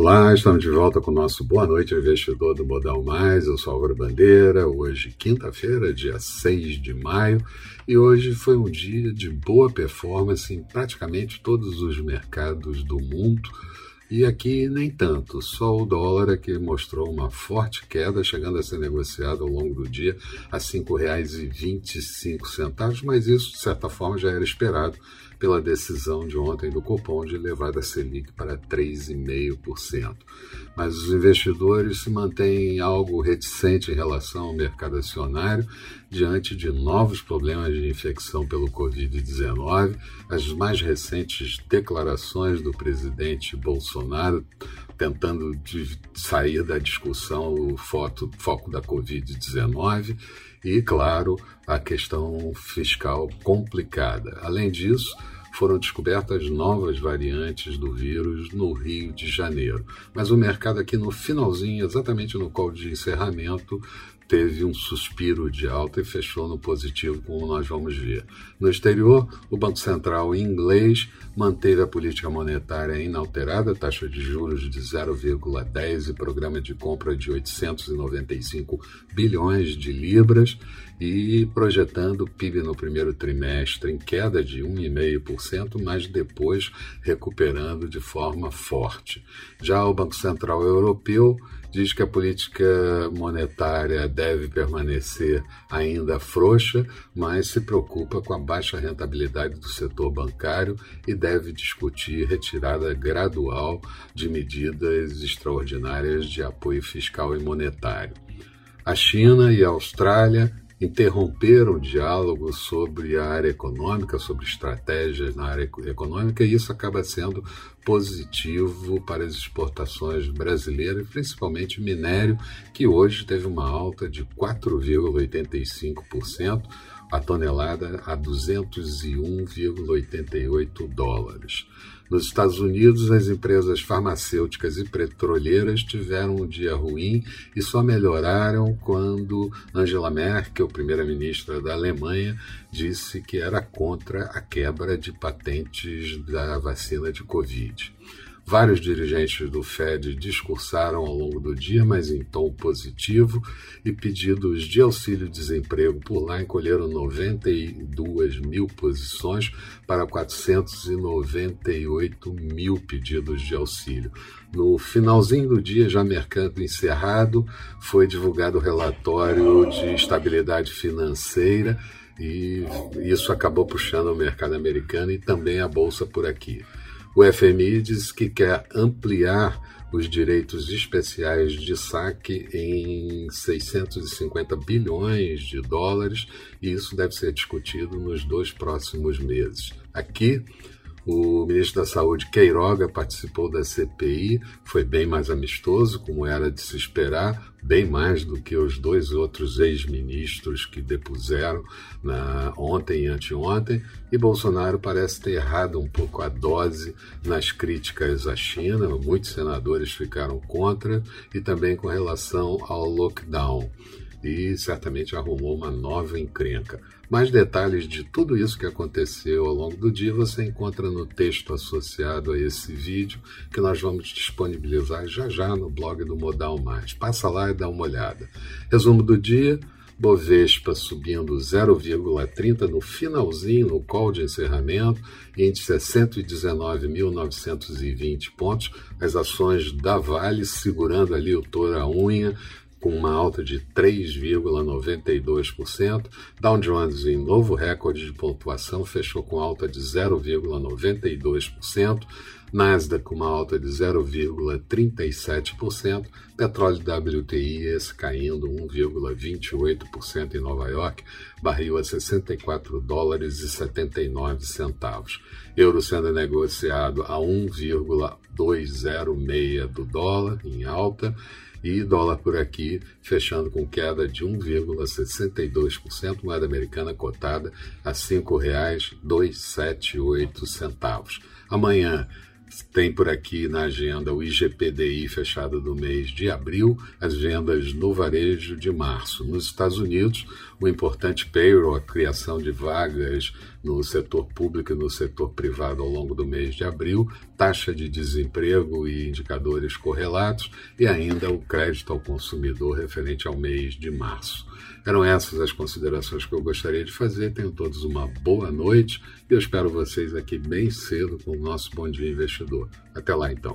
Olá, estamos de volta com o nosso Boa Noite Investidor do Modal Mais. Eu sou Álvaro Bandeira. Hoje, quinta-feira, dia 6 de maio, e hoje foi um dia de boa performance em praticamente todos os mercados do mundo. E aqui nem tanto, só o dólar que mostrou uma forte queda, chegando a ser negociado ao longo do dia a R$ 5,25, mas isso, de certa forma, já era esperado pela decisão de ontem do Copom de levar a Selic para 3,5%. Mas os investidores se mantêm algo reticentes em relação ao mercado acionário diante de novos problemas de infecção pelo Covid-19, as mais recentes declarações do presidente Bolsonaro tentando sair da discussão o foco da Covid-19 e, claro, a questão fiscal complicada. Além disso, foram descobertas novas variantes do vírus no Rio de Janeiro. Mas o mercado aqui no finalzinho, exatamente no call de encerramento, teve um suspiro de alta e fechou no positivo, como nós vamos ver. No exterior, o Banco Central inglês manteve a política monetária inalterada, taxa de juros de 0,10 e programa de compra de 895 bilhões de libras e projetando o PIB no primeiro trimestre em queda de 1,5%, mas depois recuperando de forma forte. Já o Banco Central Europeu diz que a política monetária deve permanecer ainda frouxa, mas se preocupa com a baixa rentabilidade do setor bancário e deve discutir retirada gradual de medidas extraordinárias de apoio fiscal e monetário. A China e a Austrália interromperam o diálogo sobre a área econômica, sobre estratégias na área econômica, e isso acaba sendo positivo para as exportações brasileiras, principalmente minério, que hoje teve uma alta de 4,85%, a tonelada a 201,88 dólares. Nos Estados Unidos, as empresas farmacêuticas e petroleiras tiveram um dia ruim e só melhoraram quando Angela Merkel, primeira-ministra da Alemanha, disse que era contra a quebra de patentes da vacina de Covid. Vários dirigentes do Fed discursaram ao longo do dia, mas em tom positivo, e pedidos de auxílio-desemprego por lá encolheram 92 mil posições para 498 mil pedidos de auxílio. No finalzinho do dia, já mercado encerrado, foi divulgado o relatório de estabilidade financeira e isso acabou puxando o mercado americano e também a bolsa por aqui. O FMI diz que quer ampliar os direitos especiais de saque em 650 bilhões de dólares e isso deve ser discutido nos dois próximos meses. Aqui, o ministro da Saúde, Queiroga, participou da CPI, foi bem mais amistoso, como era de se esperar, bem mais do que os dois outros ex-ministros que depuseram na, ontem e anteontem. E Bolsonaro parece ter errado um pouco a dose nas críticas à China, muitos senadores ficaram contra, e também com relação ao lockdown e certamente arrumou uma nova encrenca. Mais detalhes de tudo isso que aconteceu ao longo do dia você encontra no texto associado a esse vídeo que nós vamos disponibilizar já já no blog do Modal Mais. Passa lá e dá uma olhada. Resumo do dia. Bovespa subindo 0,30 no finalzinho, no call de encerramento, índice é 119.920 pontos. As ações da Vale segurando ali o touro à unha, com uma alta de 3,92%. Dow Jones, em novo recorde de pontuação, fechou com alta de 0,92%. Nasdaq com uma alta de 0,37%, petróleo WTI caindo 1,28% em Nova York, barril a 64 dólares e 79 centavos. Euro sendo negociado a 1,206 do dólar em alta e dólar por aqui fechando com queda de 1,62%, moeda americana cotada a R$ 5,278. Amanhã tem por aqui na agenda o IGPDI fechado do mês de abril, as vendas no varejo de março. Nos Estados Unidos, o importante payroll, a criação de vagas no setor público e no setor privado ao longo do mês de abril, taxa de desemprego e indicadores correlatos e ainda o crédito ao consumidor referente ao mês de março. Eram essas as considerações que eu gostaria de fazer. Tenham todos uma boa noite e eu espero vocês aqui bem cedo com o nosso Bom Dia Investidor. Até lá então.